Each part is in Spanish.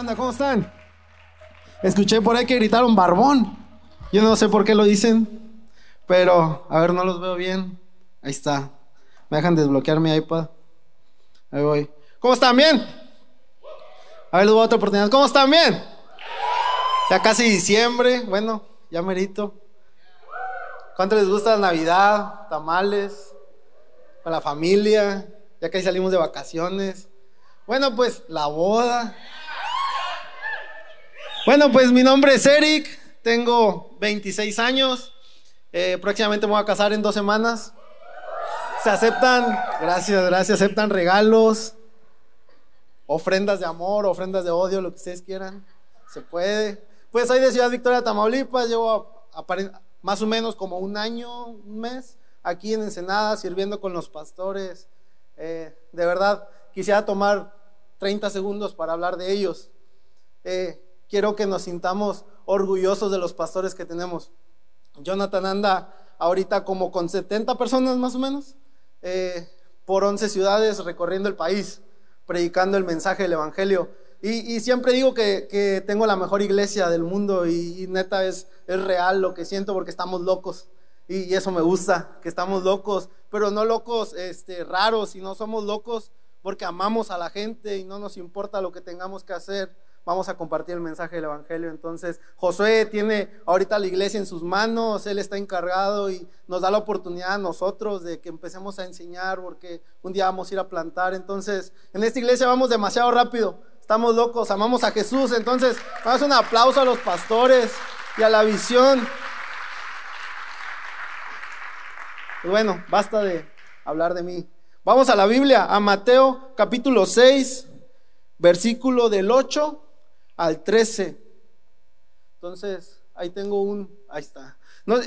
onda? ¿Cómo están? Escuché por ahí que gritaron barbón. Yo no sé por qué lo dicen, pero a ver, no los veo bien. Ahí está. Me dejan desbloquear mi iPad. Ahí voy. ¿Cómo están? ¿Bien? A ver, les otra oportunidad. ¿Cómo están? ¿Bien? Ya casi diciembre. Bueno, ya merito. ¿Cuánto les gusta la Navidad? Tamales. Con la familia. Ya casi salimos de vacaciones. Bueno, pues la boda. Bueno, pues mi nombre es Eric, tengo 26 años, eh, próximamente me voy a casar en dos semanas. Se aceptan, gracias, gracias, aceptan regalos, ofrendas de amor, ofrendas de odio, lo que ustedes quieran, se puede. Pues soy de Ciudad Victoria, Tamaulipas, llevo más o menos como un año, un mes, aquí en Ensenada, sirviendo con los pastores. Eh, de verdad, quisiera tomar 30 segundos para hablar de ellos. Eh, quiero que nos sintamos orgullosos de los pastores que tenemos. Jonathan anda ahorita como con 70 personas más o menos, eh, por 11 ciudades recorriendo el país, predicando el mensaje del Evangelio. Y, siempre digo que, tengo la mejor iglesia del mundo y, neta es, real lo que siento porque estamos locos. Y, eso me gusta, que estamos locos, pero no locos este, raros, sino somos locos porque amamos a la gente y no nos importa lo que tengamos que hacer vamos a compartir el mensaje del Evangelio. Entonces, Josué tiene ahorita la iglesia en sus manos, él está encargado y nos da la oportunidad a nosotros de que empecemos a enseñar, porque un día vamos a ir a plantar. Entonces, en esta iglesia vamos demasiado rápido, estamos locos, amamos a Jesús. Entonces, vamos un aplauso a los pastores y a la visión. bueno, basta de hablar de mí. Vamos a la Biblia, a Mateo capítulo 6, versículo del 8 al 13. Entonces, ahí tengo un, ahí está.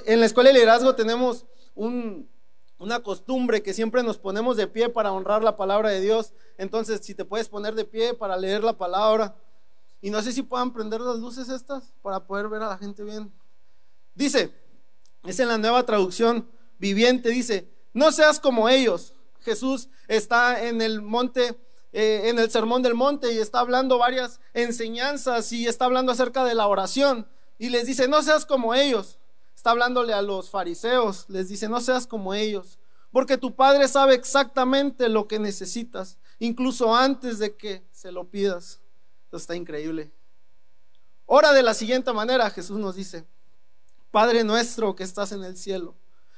en la escuela de liderazgo tenemos una costumbre que siempre nos ponemos de pie para honrar la palabra de Dios. Entonces, si te puedes poner de pie para leer la palabra. Y no sé si puedan prender las luces estas para poder ver a la gente bien. Dice, es en la nueva traducción viviente, dice, no seas como ellos. Jesús está en el monte eh, en el Sermón del Monte y está hablando varias enseñanzas y está hablando acerca de la oración. Y les dice, no seas como ellos. Está hablándole a los fariseos. Les dice, no seas como ellos. Porque tu Padre sabe exactamente lo que necesitas, incluso antes de que se lo pidas. Está increíble. Ora de la siguiente manera, Jesús nos dice, Padre nuestro que estás en el cielo,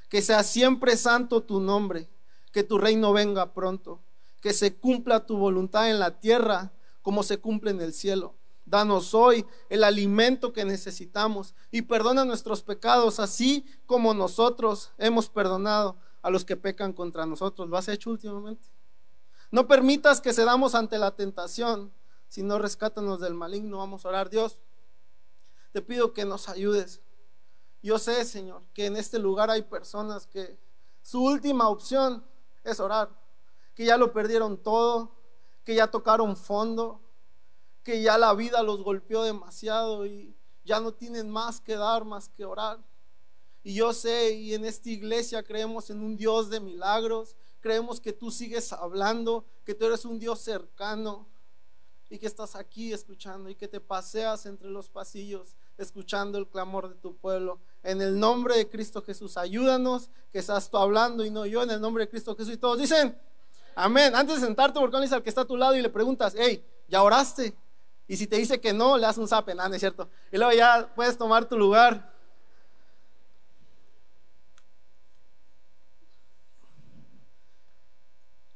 que sea siempre santo tu nombre, que tu reino venga pronto que se cumpla tu voluntad en la tierra como se cumple en el cielo. Danos hoy el alimento que necesitamos y perdona nuestros pecados, así como nosotros hemos perdonado a los que pecan contra nosotros. ¿Lo has hecho últimamente? No permitas que cedamos ante la tentación, sino rescátanos del maligno. Vamos a orar, Dios. Te pido que nos ayudes. Yo sé, Señor, que en este lugar hay personas que su última opción es orar que ya lo perdieron todo, que ya tocaron fondo, que ya la vida los golpeó demasiado y ya no tienen más que dar, más que orar. Y yo sé, y en esta iglesia creemos en un Dios de milagros, creemos que tú sigues hablando, que tú eres un Dios cercano y que estás aquí escuchando y que te paseas entre los pasillos escuchando el clamor de tu pueblo. En el nombre de Cristo Jesús, ayúdanos, que estás tú hablando y no yo, en el nombre de Cristo Jesús. Y todos dicen, Amén. Antes de sentarte, le al que está a tu lado y le preguntas, hey, ¿ya oraste? Y si te dice que no, le das un zape, nada, es cierto. Y luego ya puedes tomar tu lugar.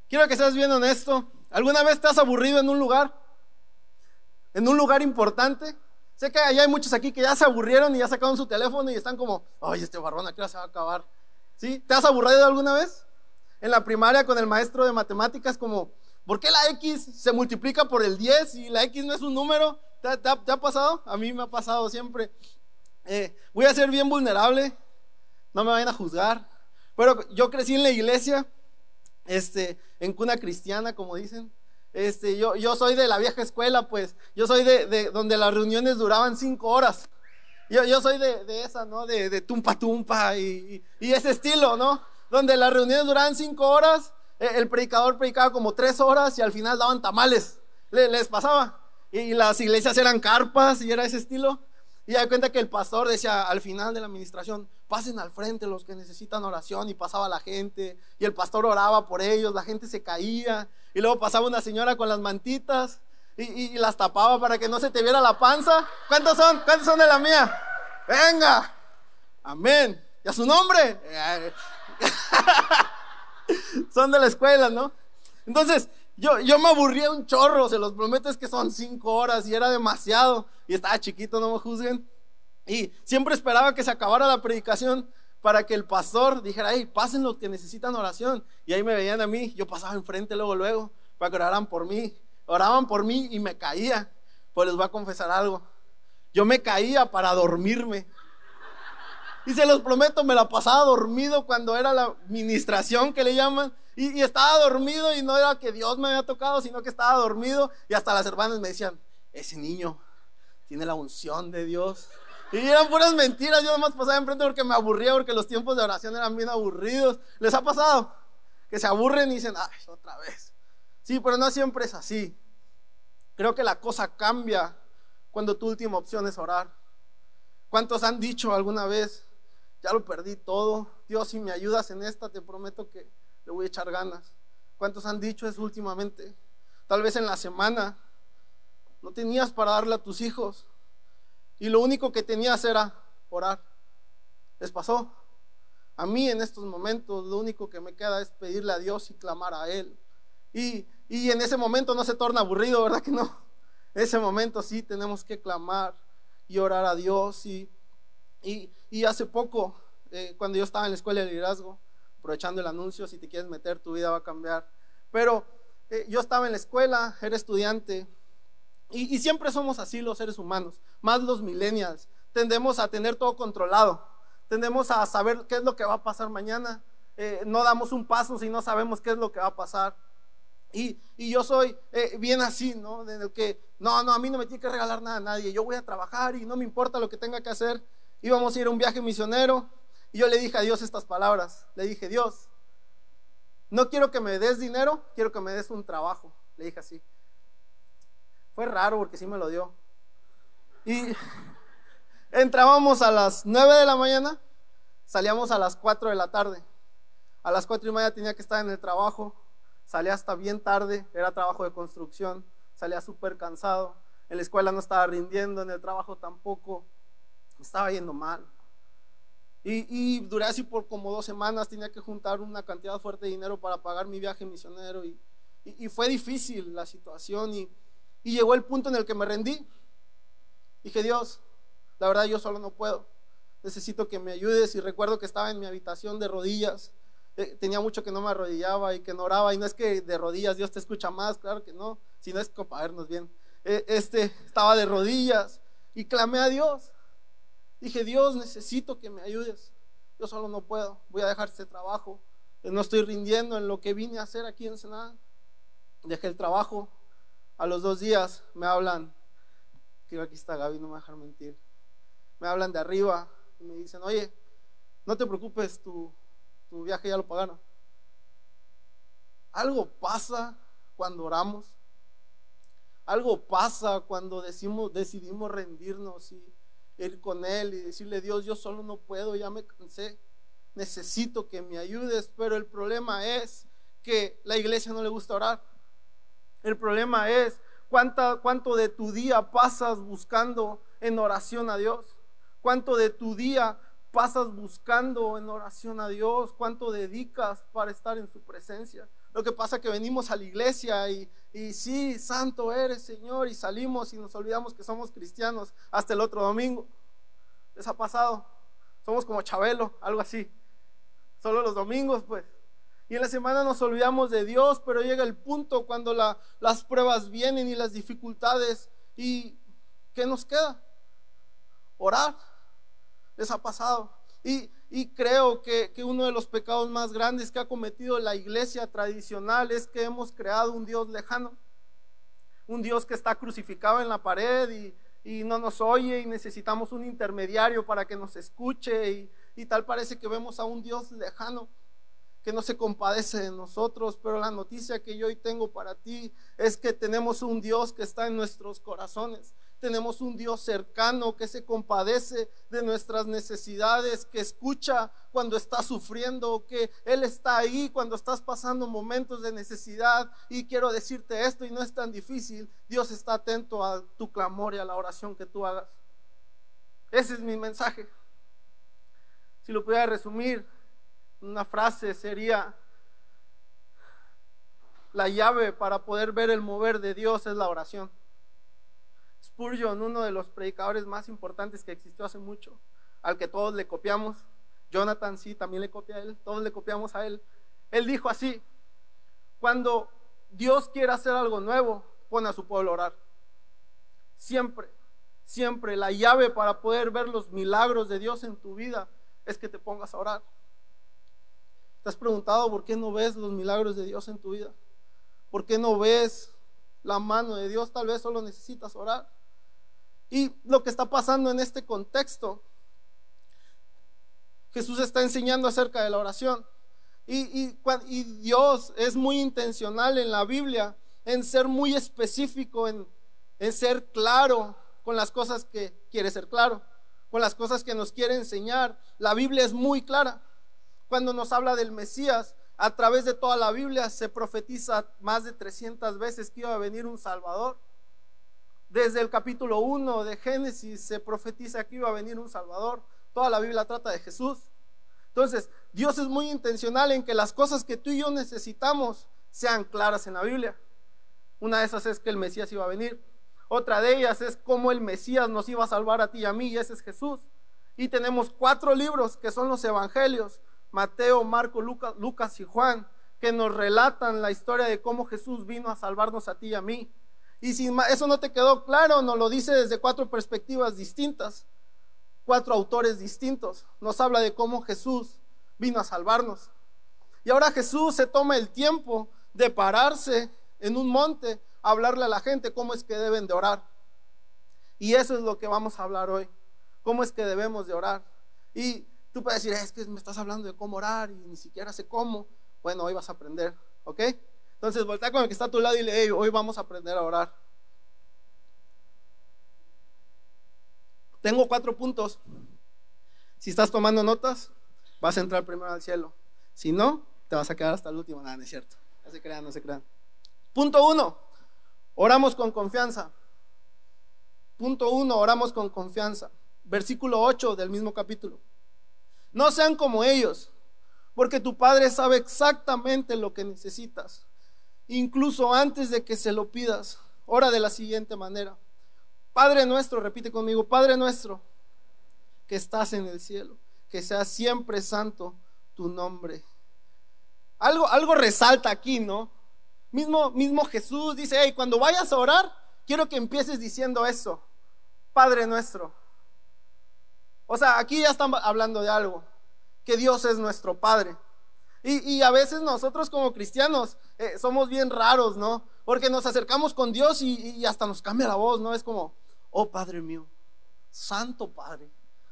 Quiero que seas bien honesto. ¿Alguna vez te has aburrido en un lugar? ¿En un lugar importante? Sé que allá hay muchos aquí que ya se aburrieron y ya sacaron su teléfono y están como, ay, este barbón aquí se va a acabar. ¿Sí? ¿Te has aburrido alguna vez? En la primaria con el maestro de matemáticas como, ¿por qué la X se multiplica por el 10 y la X no es un número? ¿Te, ha, pasado? A mí me ha pasado siempre. Eh, voy a ser bien vulnerable, no me vayan a juzgar, pero yo crecí en la iglesia, este, en cuna cristiana, como dicen. Este, yo, yo soy de la vieja escuela, pues, yo soy de, donde las reuniones duraban cinco horas. Yo, yo soy de, esa, ¿no? De, tumpa tumpa y, y ese estilo, ¿no? Donde las reuniones duraban cinco horas, eh, el predicador predicaba como tres horas y al final daban tamales. Les pasaba. y las iglesias eran carpas y era ese estilo. Y da cuenta que el pastor decía al final de la administración, pasen al frente los que necesitan oración y pasaba la gente y el pastor oraba por ellos, la gente se caía y luego pasaba una señora con las mantitas y, las tapaba para que no se te viera la panza. ¿Cuántos son? ¿Cuántos son de la mía? Venga, amén. ¿Y a su nombre? son de la escuela, ¿no? Entonces, yo, yo me aburría un chorro, se los prometo, es que son cinco horas y era demasiado. Y estaba chiquito, no me juzguen. Y siempre esperaba que se acabara la predicación para que el pastor dijera, hey, pasen los que necesitan oración. Y ahí me veían a mí, yo pasaba enfrente luego, luego, para que oraran por mí. Oraban por mí y me caía. Pues les voy a confesar algo. Yo me caía para dormirme. Y se los prometo, me la pasaba dormido cuando era la administración que le llaman. Y, estaba dormido y no era que Dios me había tocado, sino que estaba dormido. Y hasta las hermanas me decían, ese niño tiene la unción de Dios. Y eran puras mentiras, yo nomás pasaba enfrente porque me aburría, porque los tiempos de oración eran bien aburridos. ¿Les ha pasado? Que se aburren y dicen, ay, otra vez. Sí, pero no siempre es así. Creo que la cosa cambia cuando tu última opción es orar. ¿Cuántos han dicho alguna vez, ya lo perdí todo? Dios, si me ayudas en esta, te prometo que le voy a echar ganas. ¿Cuántos han dicho eso últimamente? Tal vez en la semana no tenías para darle a tus hijos y lo único que tenías era orar. ¿Les pasó? A mí en estos momentos lo único que me queda es pedirle a Dios y clamar a Él. Y, y en ese momento no se torna aburrido, ¿verdad que no? Ese momento sí tenemos que clamar y orar a Dios. Y, y, y hace poco, eh, cuando yo estaba en la escuela de liderazgo, aprovechando el anuncio, si te quieres meter, tu vida va a cambiar. Pero eh, yo estaba en la escuela, era estudiante, y, siempre somos así los seres humanos, más los millennials. Tendemos a tener todo controlado, tendemos a saber qué es lo que va a pasar mañana. Eh, no damos un paso si no sabemos qué es lo que va a pasar. Y, y yo soy eh, bien así, ¿no? En el que, no, no, a mí no me tiene que regalar nada a nadie. Yo voy a trabajar y no me importa lo que tenga que hacer. Íbamos a ir a un viaje misionero y yo le dije a Dios estas palabras. Le dije, Dios, no quiero que me des dinero, quiero que me des un trabajo. Le dije así. Fue raro porque sí me lo dio. Y entrábamos a las 9 de la mañana, salíamos a las 4 de la tarde. A las 4 y media tenía que estar en el trabajo. Salía hasta bien tarde, era trabajo de construcción. Salía súper cansado. En la escuela no estaba rindiendo, en el trabajo tampoco. Estaba yendo mal. Y, duré así por como dos semanas, tenía que juntar una cantidad fuerte de dinero para pagar mi viaje misionero y, fue difícil la situación y, llegó el punto en el que me rendí. Dije, Dios, la verdad yo solo no puedo, necesito que me ayudes y recuerdo que estaba en mi habitación de rodillas, eh, tenía mucho que no me arrodillaba y que no oraba y no es que de rodillas Dios te escucha más, claro que no, si no es para vernos bien. Eh, este, estaba de rodillas y clamé a Dios. Dije, Dios, necesito que me ayudes. Yo solo no puedo. Voy a dejar este trabajo. No estoy rindiendo en lo que vine a hacer aquí en Senada. Dejé el trabajo. A los dos días me hablan, que aquí está Gaby, no me va a dejar mentir. Me hablan de arriba y me dicen, oye, no te preocupes, tu, tu viaje ya lo pagaron. Algo pasa cuando oramos. Algo pasa cuando decimos, decidimos rendirnos y ir con Él y decirle, Dios, yo solo no puedo, ya me cansé, necesito que me ayudes, pero el problema es que la iglesia no le gusta orar. El problema es cuánta, cuánto de tu día pasas buscando en oración a Dios, cuánto de tu día pasas buscando en oración a Dios, cuánto dedicas para estar en su presencia. Lo que pasa es que venimos a la iglesia y, sí, santo eres Señor, y salimos y nos olvidamos que somos cristianos hasta el otro domingo. ¿Les ha pasado? Somos como Chabelo, algo así. Solo los domingos, pues. Y en la semana nos olvidamos de Dios, pero llega el punto cuando las pruebas vienen y las dificultades. ¿Y qué nos queda? Orar. ¿Les ha pasado? Y, y creo que, uno de los pecados más grandes que ha cometido la iglesia tradicional es que hemos creado un Dios lejano, un Dios que está crucificado en la pared y, no nos oye y necesitamos un intermediario para que nos escuche y, tal parece que vemos a un Dios lejano. que no se compadece de nosotros, pero la noticia que yo hoy tengo para ti es que tenemos un Dios que está en nuestros corazones. Tenemos un Dios cercano que se compadece de nuestras necesidades, que escucha cuando estás sufriendo, que Él está ahí cuando estás pasando momentos de necesidad. Y quiero decirte esto y no es tan difícil. Dios está atento a tu clamor y a la oración que tú hagas. Ese es mi mensaje. Si lo pudiera resumir, una frase sería, la llave para poder ver el mover de Dios es la oración. Spurgeon, uno de los predicadores más importantes que existió hace mucho, al que todos le copiamos, Jonathan sí, también le copia a él, todos le copiamos a él, él dijo así, cuando Dios quiere hacer algo nuevo, pone a su pueblo a orar. Siempre, siempre la llave para poder ver los milagros de Dios en tu vida es que te pongas a orar. ¿Te has preguntado por qué no ves los milagros de Dios en tu vida? ¿Por qué no ves la mano de Dios? Tal vez solo necesitas orar. Y lo que está pasando en este contexto, Jesús está enseñando acerca de la oración. Y, Dios es muy intencional en la Biblia, en ser muy específico, en, en ser claro con las cosas que quiere ser claro, con las cosas que nos quiere enseñar. La Biblia es muy clara cuando nos habla del Mesías, a través de toda la Biblia se profetiza más de 300 veces que iba a venir un Salvador. Desde el capítulo 1 de Génesis se profetiza que iba a venir un Salvador. Toda la Biblia trata de Jesús. Entonces, Dios es muy intencional en que las cosas que tú y yo necesitamos sean claras en la Biblia. Una de esas es que el Mesías iba a venir. Otra de ellas es cómo el Mesías nos iba a salvar a ti y a mí, y ese es Jesús. Y tenemos cuatro libros que son los evangelios, Mateo, Marco, Lucas, Lucas y Juan, que nos relatan la historia de cómo Jesús vino a salvarnos a ti y a mí. Y si eso no te quedó claro, nos lo dice desde cuatro perspectivas distintas, cuatro autores distintos. Nos habla de cómo Jesús vino a salvarnos. Y ahora Jesús se toma el tiempo de pararse en un monte a hablarle a la gente cómo es que deben de orar. Y eso es lo que vamos a hablar hoy. ¿Cómo es que debemos de orar? Y Tú puedes decir, es que me estás hablando de cómo orar y ni siquiera sé cómo. Bueno, hoy vas a aprender, ¿ok? Entonces voltea con el que está a tu lado y le, hoy vamos a aprender a orar. Tengo cuatro puntos. Si estás tomando notas, vas a entrar primero al cielo. Si no, te vas a quedar hasta el último. Nada, es cierto. No se crean, no se crean. Punto uno, oramos con confianza. Punto uno, oramos con confianza. Versículo 8 del mismo capítulo. No sean como ellos, porque tu Padre sabe exactamente lo que necesitas, incluso antes de que se lo pidas. Ora de la siguiente manera. Padre nuestro, repite conmigo, Padre nuestro, que estás en el cielo, que sea siempre santo tu nombre. Algo, algo resalta aquí, ¿no? Mismo, mismo Jesús dice, hey, cuando vayas a orar, quiero que empieces diciendo eso. Padre nuestro. O sea, aquí ya están hablando de algo, que Dios es nuestro Padre. Y, a veces nosotros como cristianos eh, somos bien raros, ¿no? Porque nos acercamos con Dios y, hasta nos cambia la voz, ¿no? Es como, oh Padre mío, Santo Padre,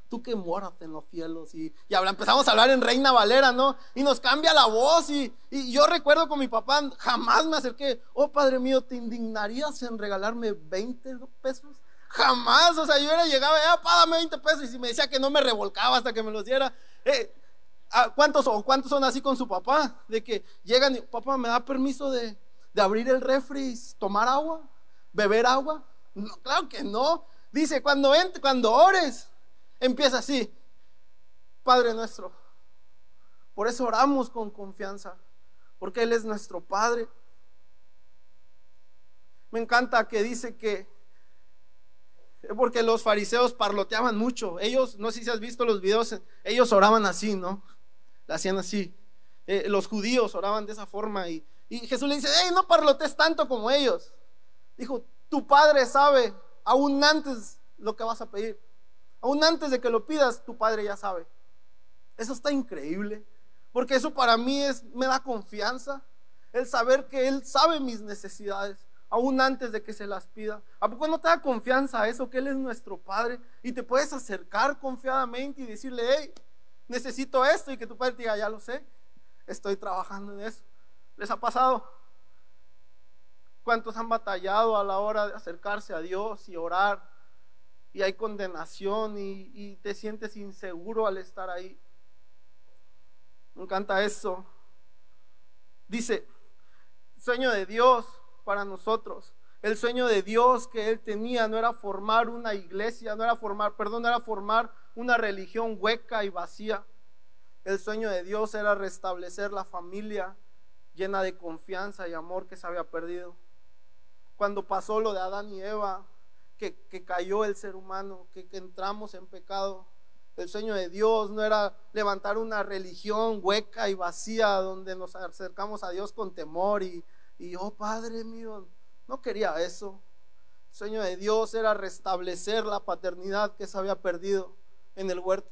tú que moras en los cielos. Y, y empezamos a hablar en Reina Valera, ¿no? Y nos cambia la voz. Y, y yo recuerdo con mi papá, jamás me acerqué, oh Padre mío, ¿te indignarías en regalarme 20 pesos? Jamás, o sea, yo era llegaba, ya, págame 20 pesos y si me decía que no me revolcaba hasta que me los diera. Eh, ¿Cuántos son? ¿Cuántos son así con su papá? De que llegan y, papá, ¿me da permiso de, abrir el refri, tomar agua, beber agua? No, claro que no. Dice, cuando, cuando ores, empieza así, Padre nuestro. Por eso oramos con confianza, porque Él es nuestro Padre. Me encanta que dice que porque los fariseos parloteaban mucho. Ellos, no sé si has visto los videos, ellos oraban así, ¿no? La hacían así. Eh, los judíos oraban de esa forma y, Jesús le dice, hey, no parlotes tanto como ellos. Dijo, tu padre sabe aún antes lo que vas a pedir. Aún antes de que lo pidas, tu padre ya sabe. Eso está increíble, porque eso para mí es, me da confianza, el saber que Él sabe mis necesidades aún antes de que se las pida. ¿A poco no te da confianza eso, que Él es nuestro Padre? Y te puedes acercar confiadamente y decirle, hey, necesito esto, y que tu Padre te diga, ya lo sé. estoy trabajando en eso. ¿Les ha pasado? ¿Cuántos han batallado a la hora de acercarse a Dios y orar? Y hay condenación y, y te sientes inseguro al estar ahí. Me encanta eso. Dice, sueño de Dios para nosotros. El sueño de Dios que él tenía no era formar una iglesia, no era formar, perdón, era formar una religión hueca y vacía. El sueño de Dios era restablecer la familia llena de confianza y amor que se había perdido. Cuando pasó lo de Adán y Eva, que, cayó el ser humano, que, entramos en pecado, el sueño de Dios no era levantar una religión hueca y vacía donde nos acercamos a Dios con temor y, oh Padre mío, no quería eso. El sueño de Dios era restablecer la paternidad que se había perdido en el huerto.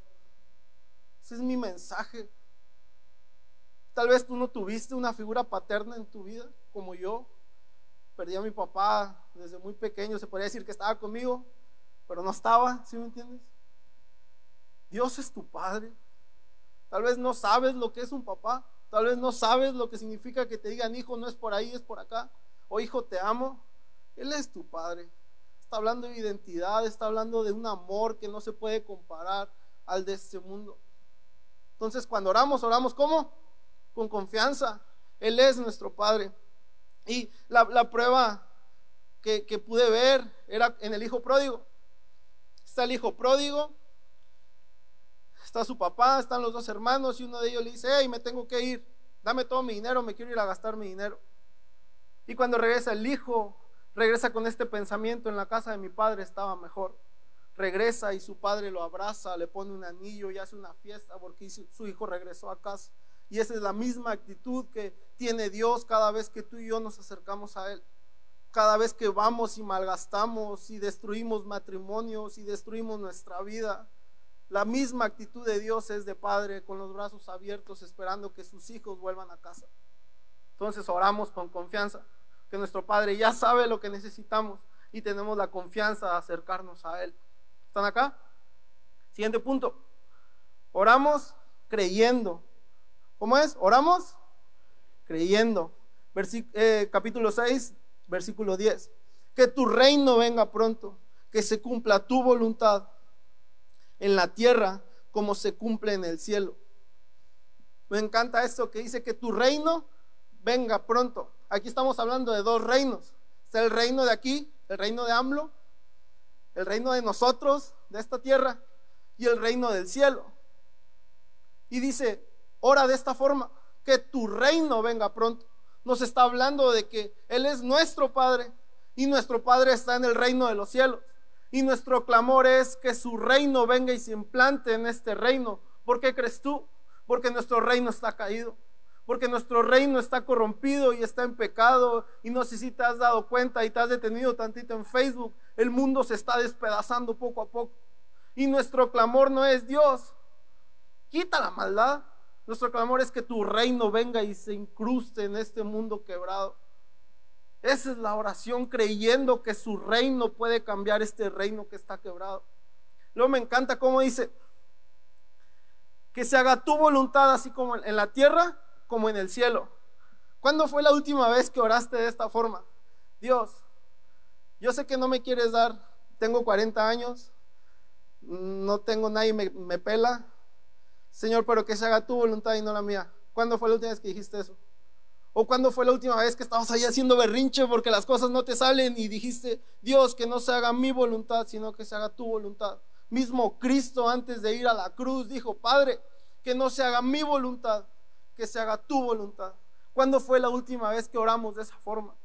Ese es mi mensaje. Tal vez tú no tuviste una figura paterna en tu vida como yo. Perdí a mi papá desde muy pequeño. Se podría decir que estaba conmigo, pero no estaba, ¿sí me entiendes? Dios es tu padre. Tal vez no sabes lo que es un papá. Tal vez no sabes lo que significa que te digan, hijo, no es por ahí, es por acá o hijo, te amo, Él es tu Padre. Está hablando de identidad, está hablando de un amor que no se puede comparar al de este mundo. Entonces, cuando oramos, oramos ¿cómo? Con confianza. Él es nuestro Padre. Y la, prueba que, que pude ver era en el hijo pródigo. Está el hijo pródigo, está su papá, están los dos hermanos y uno de ellos le dice, hey, me tengo que ir, dame todo mi dinero, me quiero ir a gastar mi dinero. Y cuando regresa el hijo, regresa con este pensamiento, en la casa de mi padre estaba mejor. Regresa y su padre lo abraza, le pone un anillo y hace una fiesta porque su hijo regresó a casa. Y esa es la misma actitud que tiene Dios cada vez que tú y yo nos acercamos a Él. Cada vez que vamos y malgastamos y destruimos matrimonios y destruimos nuestra vida. La misma actitud de Dios es de padre con los brazos abiertos esperando que sus hijos vuelvan a casa. Entonces oramos con confianza, nuestro Padre ya sabe lo que necesitamos y tenemos la confianza de acercarnos a Él. ¿Están acá? Siguiente punto. Oramos creyendo. ¿Cómo es? Oramos creyendo. Eh, capítulo 6, versículo 10. Que tu reino venga pronto, que se cumpla tu voluntad en la tierra como se cumple en el cielo. Me encanta esto que dice que tu reino venga pronto. Aquí estamos hablando de dos reinos. El reino de aquí, el reino de AMLO, el reino de nosotros, de esta tierra, y el reino del cielo. Y dice, ora de esta forma, que tu reino venga pronto. Nos está hablando de que Él es nuestro Padre y nuestro Padre está en el reino de los cielos. Y nuestro clamor es que su reino venga y se implante en este reino. ¿Por qué crees tú? Porque nuestro reino está caído porque nuestro reino está corrompido y está en pecado. Y no sé si te has dado cuenta y te has detenido tantito en Facebook, el mundo se está despedazando poco a poco. Y nuestro clamor no es Dios, quita la maldad. Nuestro clamor es que tu reino venga y se incruste en este mundo quebrado. Esa es la oración creyendo que su reino puede cambiar este reino que está quebrado. Luego me encanta cómo dice, que se haga tu voluntad así como en la tierra, como en el cielo. ¿Cuándo fue la última vez que oraste de esta forma? Dios, yo sé que no me quieres dar, tengo 40 años, no tengo nadie me, me pela. Señor, pero que se haga tu voluntad y no la mía. ¿Cuándo fue la última vez que dijiste eso? ¿O cuándo fue la última vez que estabas ahí haciendo berrinche porque las cosas no te salen y dijiste, Dios, que no se haga mi voluntad, sino que se haga tu voluntad? Mismo Cristo antes de ir a la cruz dijo, Padre, que no se haga mi voluntad, que se haga tu voluntad. ¿Cuándo fue la última vez que oramos de esa forma?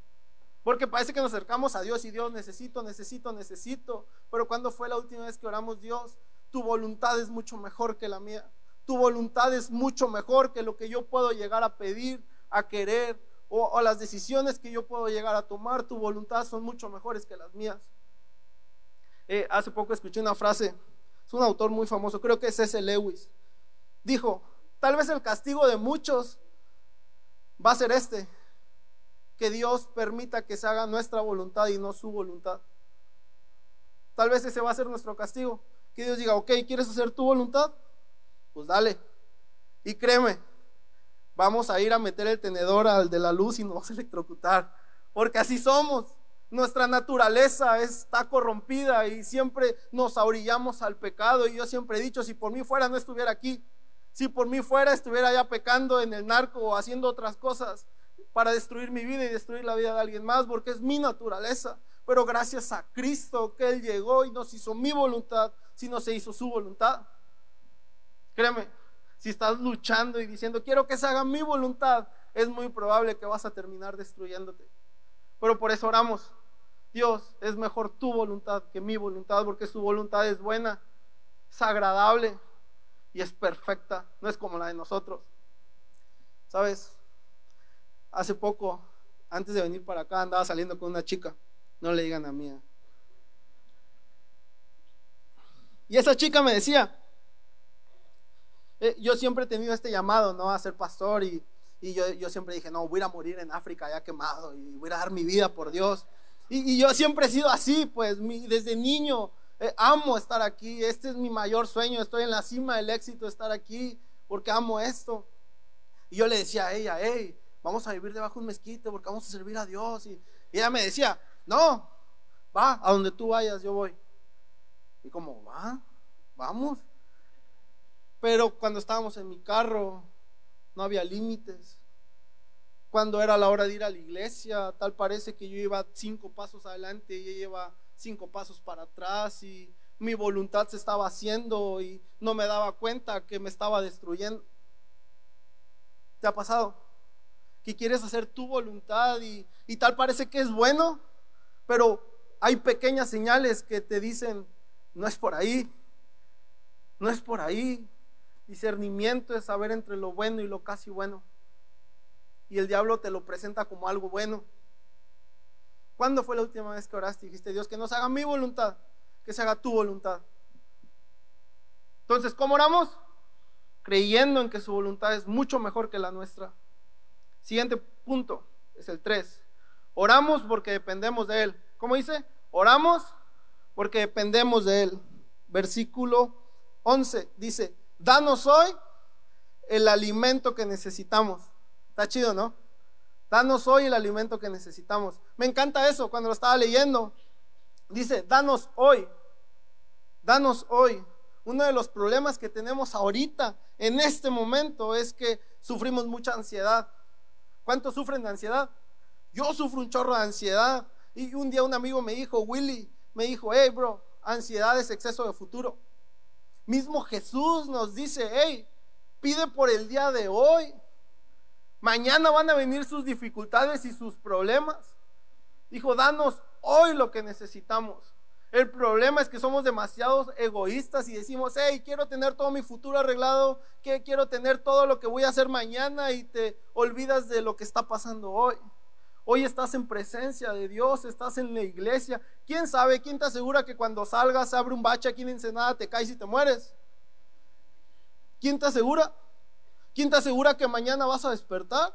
Porque parece que nos acercamos a Dios y Dios necesito, necesito, necesito. Pero ¿cuándo fue la última vez que oramos Dios? Tu voluntad es mucho mejor que la mía. Tu voluntad es mucho mejor que lo que yo puedo llegar a pedir, a querer o, las decisiones que yo puedo llegar a tomar. Tu voluntad son mucho mejores que las mías. Eh, hace poco escuché una frase, es un autor muy famoso, creo que es C.S. Lewis. Dijo, Tal vez el castigo de muchos va a ser este, que Dios permita que se haga nuestra voluntad y no su voluntad. Tal vez ese va a ser nuestro castigo, que Dios diga, ok, ¿quieres hacer tu voluntad? Pues dale. Y créeme, vamos a ir a meter el tenedor al de la luz y nos vamos a electrocutar, porque así somos. Nuestra naturaleza está corrompida y siempre nos ahorillamos al pecado. Y yo siempre he dicho, si por mí fuera no estuviera aquí, si por mí fuera estuviera ya pecando en el narco o haciendo otras cosas para destruir mi vida y destruir la vida de alguien más, porque es mi naturaleza. Pero gracias a Cristo que Él llegó y nos hizo mi voluntad, si no se hizo su voluntad. Créeme, si estás luchando y diciendo, quiero que se haga mi voluntad, es muy probable que vas a terminar destruyéndote. Pero por eso oramos. Dios, es mejor tu voluntad que mi voluntad, porque su voluntad es buena, es agradable y es perfecta, no es como la de nosotros. ¿Sabes? Hace poco, antes de venir para acá, andaba saliendo con una chica, no le digan a mía. Y esa chica me decía, eh, yo siempre he tenido este llamado, ¿no? A ser pastor y, yo, siempre dije, no, voy a morir en África ya quemado y voy a dar mi vida por Dios. Y, yo siempre he sido así, pues desde niño eh, amo estar aquí, este es mi mayor sueño, estoy en la cima del éxito estar aquí porque amo esto. Y yo le decía a ella, hey, vamos a vivir debajo de un mezquite porque vamos a servir a Dios. Y, y ella me decía, no, va, a donde tú vayas, yo voy. Y como, va, vamos. Pero cuando estábamos en mi carro, no había límites cuando era la hora de ir a la iglesia, tal parece que yo iba cinco pasos adelante y ella iba cinco pasos para atrás y mi voluntad se estaba haciendo y no me daba cuenta que me estaba destruyendo. ¿Te ha pasado? Que quieres hacer tu voluntad y, y tal parece que es bueno, pero hay pequeñas señales que te dicen, no es por ahí, no es por ahí. Discernimiento es saber entre lo bueno y lo casi bueno y el diablo te lo presenta como algo bueno. ¿Cuándo fue la última vez que oraste y dijiste, Dios, que no se haga mi voluntad, que se haga tu voluntad? Entonces, ¿cómo oramos? Creyendo en que su voluntad es mucho mejor que la nuestra. Siguiente punto, es el 3. Oramos porque dependemos de Él. ¿Cómo dice? Oramos porque dependemos de Él. Versículo 11 dice, danos hoy el alimento que necesitamos. Está chido, ¿no? Danos hoy el alimento que necesitamos. Me encanta eso cuando lo estaba leyendo. Dice, danos hoy. Danos hoy. Uno de los problemas que tenemos ahorita, en este momento, es que sufrimos mucha ansiedad. ¿Cuántos sufren de ansiedad? Yo sufro un chorro de ansiedad. Y un día un amigo me dijo, Willy, me dijo, hey, bro, ansiedad es exceso de futuro. Mismo Jesús nos dice, hey, pide por el día de hoy. Mañana van a venir sus dificultades y sus problemas. Dijo, danos hoy lo que necesitamos. El problema es que somos demasiados egoístas y decimos, hey, quiero tener todo mi futuro arreglado, que quiero tener todo lo que voy a hacer mañana y te olvidas de lo que está pasando hoy. Hoy estás en presencia de Dios, estás en la iglesia. ¿Quién sabe? ¿Quién te asegura que cuando salgas abre un bache aquí en Ensenada, te caes y te mueres? ¿Quién te asegura? ¿Quién te asegura que mañana vas a despertar?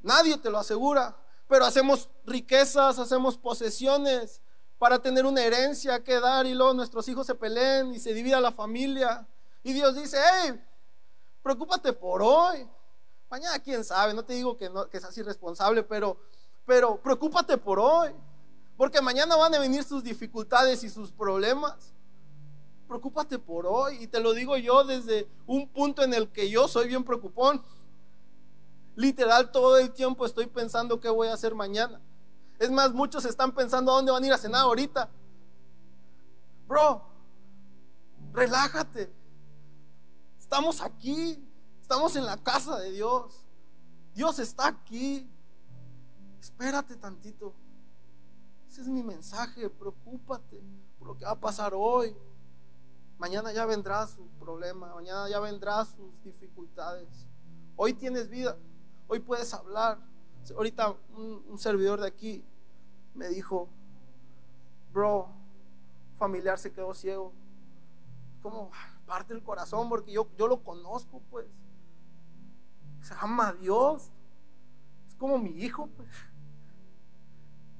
Nadie te lo asegura. Pero hacemos riquezas, hacemos posesiones para tener una herencia que dar y luego nuestros hijos se peleen y se divida la familia. Y Dios dice, hey, preocúpate por hoy. Mañana quién sabe, no te digo que, no, que seas irresponsable, pero, pero preocúpate por hoy. Porque mañana van a venir sus dificultades y sus problemas preocúpate por hoy. Y te lo digo yo desde un punto en el que yo soy bien preocupón. Literal, todo el tiempo estoy pensando qué voy a hacer mañana. Es más, muchos están pensando a dónde van a ir a cenar ahorita. Bro, relájate. Estamos aquí. Estamos en la casa de Dios. Dios está aquí. Espérate tantito. Ese es mi mensaje. Preocúpate por lo que va a pasar hoy. Mañana ya vendrá su problema, mañana ya vendrá sus dificultades. Hoy tienes vida, hoy puedes hablar. Ahorita un, servidor de aquí me dijo, bro, familiar se quedó ciego. Como parte del corazón, porque yo, yo lo conozco, pues. Se ama a Dios. Es como mi hijo, pues.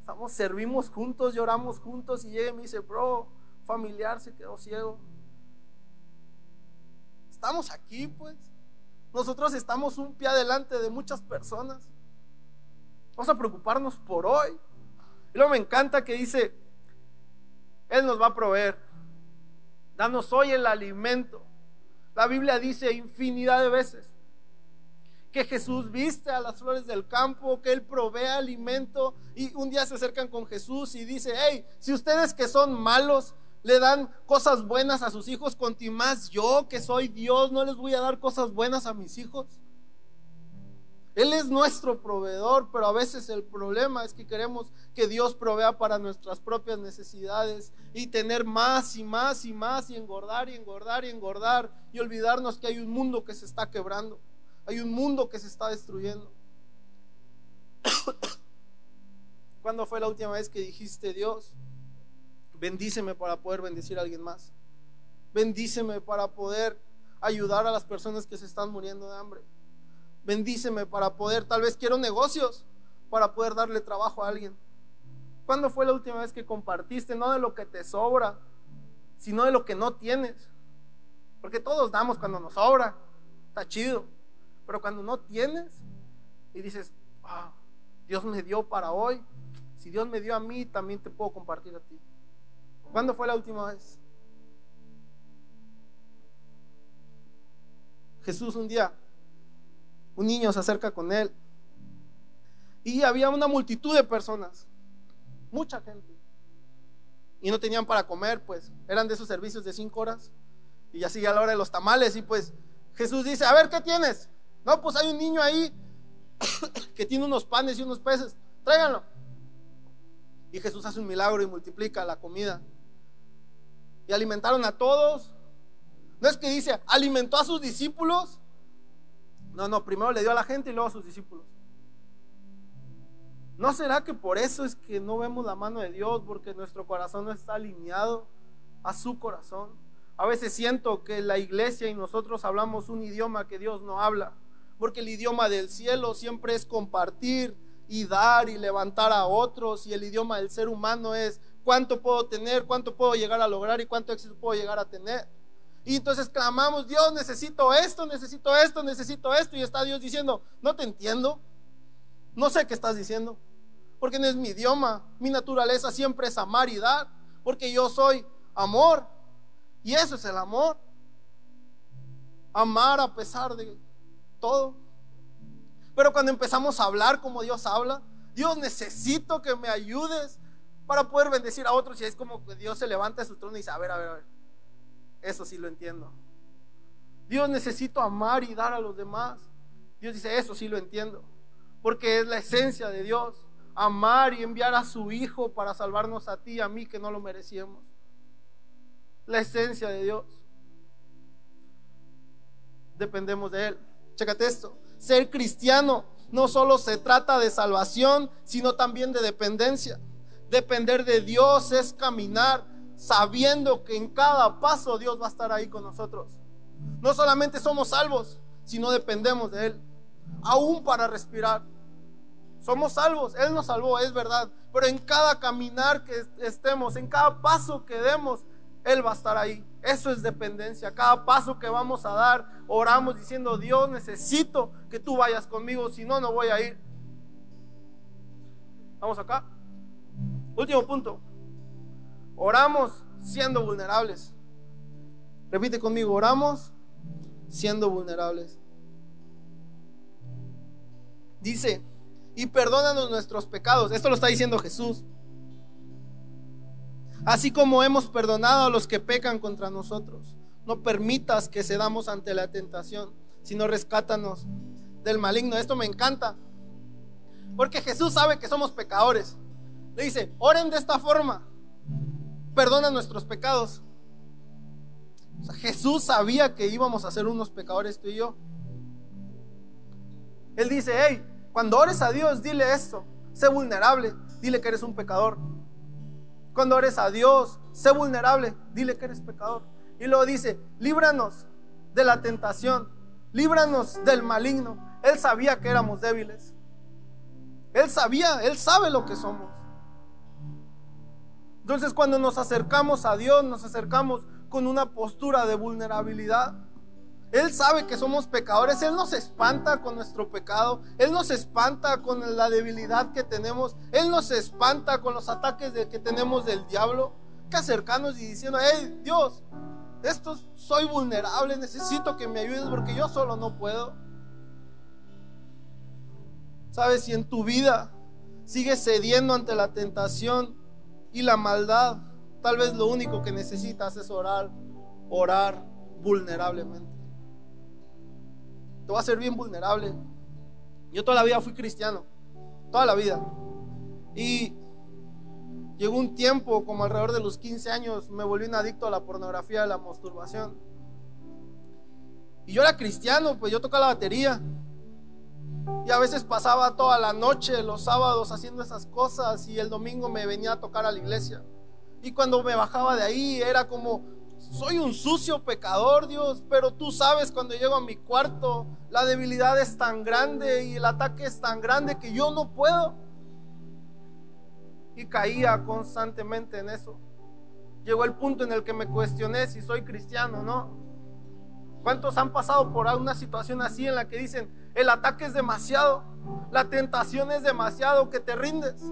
Estamos, servimos juntos, lloramos juntos y llega y me dice, bro, familiar se quedó ciego estamos aquí, pues. nosotros estamos un pie adelante de muchas personas. Vamos a preocuparnos por hoy. Y luego me encanta que dice, Él nos va a proveer. Danos hoy el alimento. La Biblia dice infinidad de veces que Jesús viste a las flores del campo, que Él provee alimento y un día se acercan con Jesús y dice, hey, si ustedes que son malos le dan cosas buenas a sus hijos, conti más yo que soy Dios, no les voy a dar cosas buenas a mis hijos. Él es nuestro proveedor, pero a veces el problema es que queremos que Dios provea para nuestras propias necesidades y tener más y más y más y engordar y engordar y engordar y olvidarnos que hay un mundo que se está quebrando. Hay un mundo que se está destruyendo. ¿Cuándo fue la última vez que dijiste, Dios, bendíceme para poder bendecir a alguien más? Bendíceme para poder ayudar a las personas que se están muriendo de hambre. Bendíceme para poder, tal vez quiero negocios, para poder darle trabajo a alguien. ¿Cuándo fue la última vez que compartiste? No de lo que te sobra, sino de lo que no tienes. Porque todos damos cuando nos sobra. Está chido. Pero cuando no tienes y dices, ah, Dios me dio para hoy, si Dios me dio a mí, también te puedo compartir a ti. ¿Cuándo fue la última vez? Jesús un día, un niño se acerca con él y había una multitud de personas, mucha gente, y no tenían para comer, pues eran de esos servicios de cinco horas y ya sigue a la hora de los tamales y pues Jesús dice, a ver, ¿qué tienes? No, pues hay un niño ahí que tiene unos panes y unos peces. Tráiganlo. Y Jesús hace un milagro y multiplica la comida. Y alimentaron a todos. No es que dice, alimentó a sus discípulos. No, no, primero le dio a la gente y luego a sus discípulos. ¿No será que por eso es que no vemos la mano de Dios? Porque nuestro corazón no está alineado a su corazón. A veces siento que la iglesia y nosotros hablamos un idioma que Dios no habla porque el idioma del cielo siempre es compartir y dar y levantar a otros, y el idioma del ser humano es cuánto puedo tener, cuánto puedo llegar a lograr y cuánto éxito puedo llegar a tener. Y entonces clamamos, Dios, necesito esto, necesito esto, necesito esto, y está Dios diciendo, no te entiendo, no sé qué estás diciendo, porque no es mi idioma, mi naturaleza siempre es amar y dar, porque yo soy amor, y eso es el amor. Amar a pesar de todo. Pero cuando empezamos a hablar como Dios habla, Dios necesito que me ayudes para poder bendecir a otros. Y es como que Dios se levanta de su trono y dice, a ver, a ver, a ver, eso sí lo entiendo. Dios necesito amar y dar a los demás. Dios dice, eso sí lo entiendo. Porque es la esencia de Dios. Amar y enviar a su Hijo para salvarnos a ti y a mí que no lo merecíamos. La esencia de Dios. Dependemos de Él. Chécate esto. Ser cristiano no solo se trata de salvación, sino también de dependencia. Depender de Dios es caminar sabiendo que en cada paso Dios va a estar ahí con nosotros. No solamente somos salvos, sino dependemos de Él. Aún para respirar. Somos salvos, Él nos salvó, es verdad. Pero en cada caminar que estemos, en cada paso que demos, Él va a estar ahí. Eso es dependencia. Cada paso que vamos a dar, oramos diciendo, Dios, necesito que tú vayas conmigo, si no, no voy a ir. Vamos acá. Último punto. Oramos siendo vulnerables. Repite conmigo, oramos siendo vulnerables. Dice, y perdónanos nuestros pecados. Esto lo está diciendo Jesús así como hemos perdonado a los que pecan contra nosotros. No permitas que cedamos ante la tentación, sino rescátanos del maligno. Esto me encanta, porque Jesús sabe que somos pecadores. Le dice, oren de esta forma, perdona nuestros pecados. Jesús sabía que íbamos a ser unos pecadores tú y yo. Él dice, hey, cuando ores a Dios, dile esto, sé vulnerable, dile que eres un pecador. Cuando ores a Dios, sé vulnerable, dile que eres pecador. Y luego dice, líbranos de la tentación, líbranos del maligno. Él sabía que éramos débiles. Él sabía, Él sabe lo que somos. Entonces cuando nos acercamos a Dios, nos acercamos con una postura de vulnerabilidad. Él sabe que somos pecadores, Él nos espanta con nuestro pecado, Él nos espanta con la debilidad que tenemos, Él nos espanta con los ataques que tenemos del diablo. Que acercarnos y diciendo, hey Dios, esto soy vulnerable, necesito que me ayudes porque yo solo no puedo. Sabes, si en tu vida sigues cediendo ante la tentación y la maldad, tal vez lo único que necesitas es orar, orar vulnerablemente te va a ser bien vulnerable. Yo toda la vida fui cristiano, toda la vida. Y llegó un tiempo, como alrededor de los 15 años, me volví un adicto a la pornografía, a la masturbación. Y yo era cristiano, pues yo tocaba la batería. Y a veces pasaba toda la noche, los sábados, haciendo esas cosas y el domingo me venía a tocar a la iglesia. Y cuando me bajaba de ahí era como, soy un sucio pecador, Dios, pero tú sabes cuando llego a mi cuarto, la debilidad es tan grande y el ataque es tan grande que yo no puedo. Y caía constantemente en eso. Llegó el punto en el que me cuestioné si soy cristiano, ¿no? ¿Cuántos han pasado por una situación así en la que dicen, el ataque es demasiado, la tentación es demasiado, que te rindes?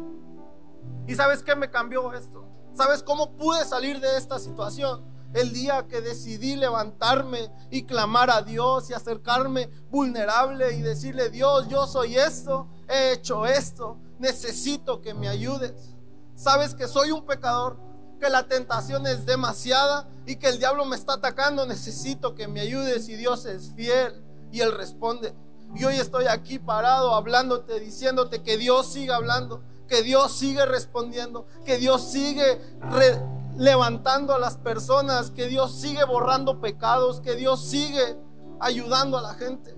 ¿Y sabes qué me cambió esto? ¿Sabes cómo pude salir de esta situación? El día que decidí levantarme y clamar a Dios y acercarme vulnerable y decirle, Dios, yo soy esto, he hecho esto, necesito que me ayudes. Sabes que soy un pecador, que la tentación es demasiada y que el diablo me está atacando, necesito que me ayudes y Dios es fiel. Y él responde. Y hoy estoy aquí parado hablándote, diciéndote que Dios sigue hablando, que Dios sigue respondiendo, que Dios sigue levantando a las personas, que Dios sigue borrando pecados, que Dios sigue ayudando a la gente.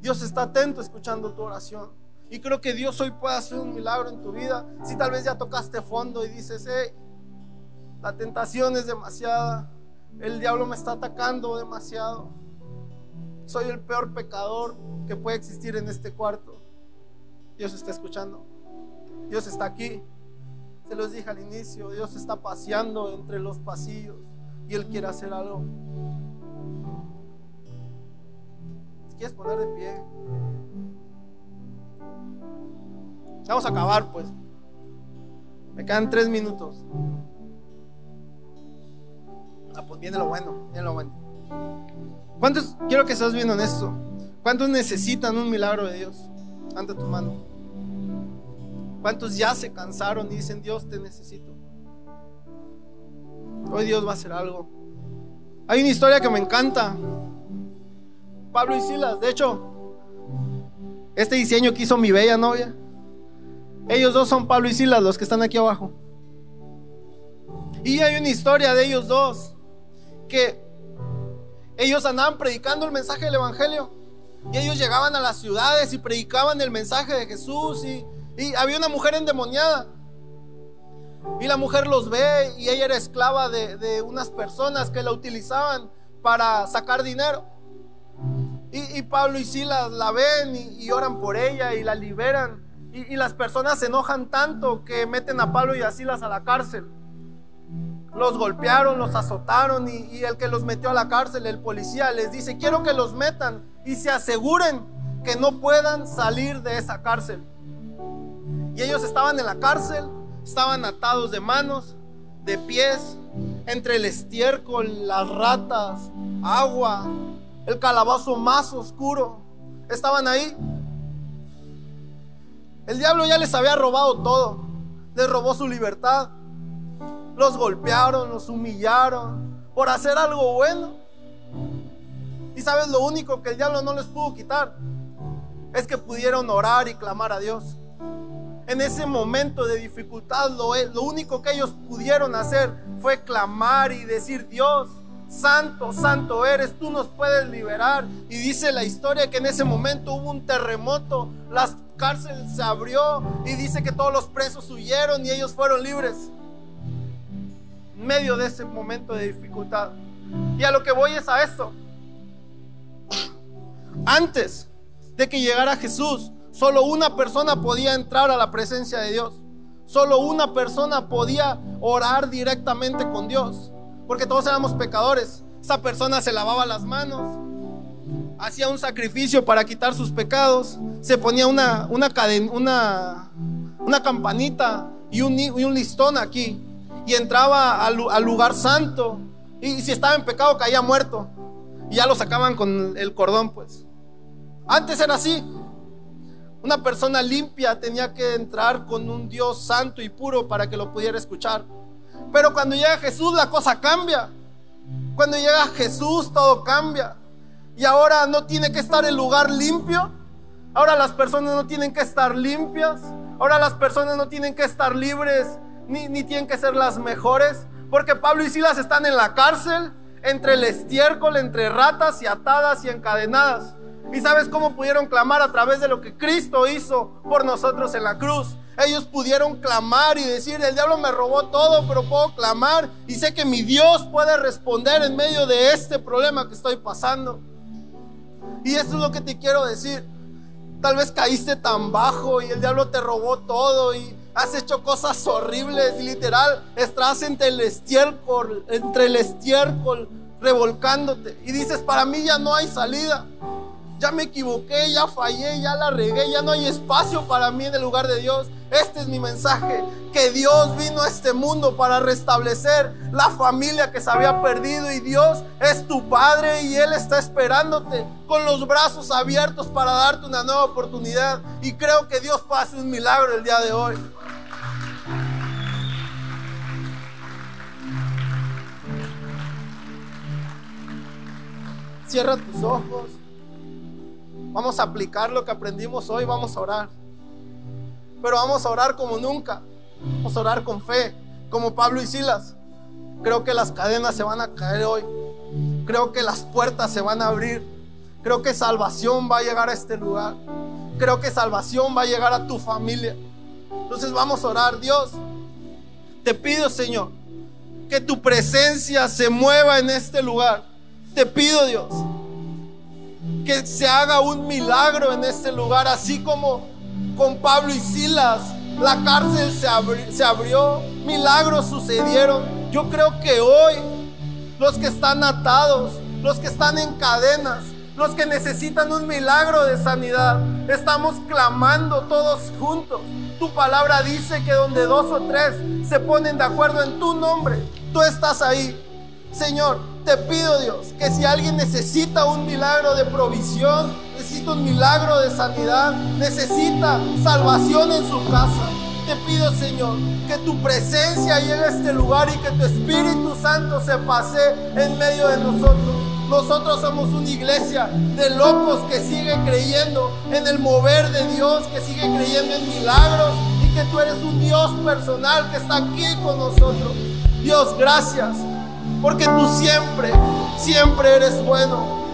Dios está atento escuchando tu oración. Y creo que Dios hoy puede hacer un milagro en tu vida. Si tal vez ya tocaste fondo y dices, hey, la tentación es demasiada, el diablo me está atacando demasiado. Soy el peor pecador que puede existir en este cuarto. Dios está escuchando. Dios está aquí. Se los dije al inicio, Dios está paseando entre los pasillos y Él quiere hacer algo. Si quieres poner de pie. Vamos a acabar pues. Me quedan tres minutos. Ah, pues viene lo bueno, viene lo bueno. ¿Cuántos, quiero que estás viendo en esto? ¿Cuántos necesitan un milagro de Dios? Ante tu mano. ¿Cuántos ya se cansaron y dicen, Dios, te necesito? Hoy Dios va a hacer algo. Hay una historia que me encanta. Pablo y Silas, de hecho, este diseño que hizo mi bella novia, ellos dos son Pablo y Silas, los que están aquí abajo. Y hay una historia de ellos dos, que ellos andaban predicando el mensaje del Evangelio. Y ellos llegaban a las ciudades y predicaban el mensaje de Jesús y y había una mujer endemoniada. Y la mujer los ve y ella era esclava de, unas personas que la utilizaban para sacar dinero. Y, Pablo y Silas la ven y, oran por ella y la liberan. Y, las personas se enojan tanto que meten a Pablo y a Silas a la cárcel. Los golpearon, los azotaron y, el que los metió a la cárcel, el policía, les dice, quiero que los metan y se aseguren que no puedan salir de esa cárcel. Y ellos estaban en la cárcel, estaban atados de manos, de pies, entre el estiércol, las ratas, agua, el calabozo más oscuro. Estaban ahí. El diablo ya les había robado todo. Les robó su libertad. Los golpearon, los humillaron por hacer algo bueno. Y sabes, lo único que el diablo no les pudo quitar es que pudieron orar y clamar a Dios en ese momento de dificultad, lo, lo único que ellos pudieron hacer fue clamar y decir, Dios, santo, santo eres, tú nos puedes liberar. Y dice la historia que en ese momento hubo un terremoto, la cárcel se abrió y dice que todos los presos huyeron y ellos fueron libres. Medio de ese momento de dificultad. Y a lo que voy es a esto. Antes de que llegara Jesús, Solo una persona podía entrar a la presencia de Dios. Solo una persona podía orar directamente con Dios. Porque todos éramos pecadores. Esa persona se lavaba las manos, hacía un sacrificio para quitar sus pecados, se ponía una, una, una, una campanita y un, y un, listón aquí y entraba al, lugar santo y si estaba en pecado caía muerto y ya lo sacaban con el cordón pues. Antes era así. Una persona limpia tenía que entrar con un Dios santo y puro para que lo pudiera escuchar. Pero cuando llega Jesús la cosa cambia. Cuando llega Jesús todo cambia. Y ahora no tiene que estar el lugar limpio. Ahora las personas no tienen que estar limpias. Ahora las personas no tienen que estar libres ni, ni tienen que ser las mejores. Porque Pablo y Silas están en la cárcel, entre el estiércol, entre ratas y atadas y encadenadas. ¿Y sabes cómo pudieron clamar a través de lo que Cristo hizo por nosotros en la cruz? Ellos pudieron clamar y decir, el diablo me robó todo, pero puedo clamar y sé que mi Dios puede responder en medio de este problema que estoy pasando. Y esto es lo que te quiero decir. Tal vez caíste tan bajo y el diablo te robó todo y has hecho cosas horribles literal estás entre el estiércol, entre el estiércol revolcándote y dices, para mí ya no hay salida ya me equivoqué, ya fallé, ya la regué, ya no hay espacio para mí en el lugar de Dios. Este es mi mensaje, que Dios vino a este mundo para restablecer la familia que se había perdido y Dios es tu Padre y Él está esperándote con los brazos abiertos para darte una nueva oportunidad. Y creo que Dios pase un milagro el día de hoy. Cierra tus ojos. Vamos a aplicar lo que aprendimos hoy, vamos a orar. Pero vamos a orar como nunca. Vamos a orar con fe, como Pablo y Silas. Creo que las cadenas se van a caer hoy. Creo que las puertas se van a abrir. Creo que salvación va a llegar a este lugar. Creo que salvación va a llegar a tu familia. Entonces vamos a orar, Dios. Te pido, Señor, que tu presencia se mueva en este lugar. Te pido, Dios, que se haga un milagro en este lugar, así como con Pablo y Silas. La cárcel se, abrió, milagros sucedieron. Yo creo que hoy los que están atados, los que están en cadenas, los que necesitan un milagro de sanidad, estamos clamando todos juntos. Tu palabra dice que donde dos o tres se ponen de acuerdo en tu nombre, tú estás ahí. Señor, te pido Dios que si alguien necesita un milagro de provisión, necesita un milagro de sanidad, necesita salvación en su casa, te pido Señor que tu presencia llegue a este lugar y que tu Espíritu Santo se pase en medio de nosotros. Nosotros somos una iglesia de locos que sigue creyendo en el mover de Dios, que sigue creyendo en milagros y que tú eres un Dios personal que está aquí con nosotros. Dios, gracias porque tú siempre, siempre eres bueno.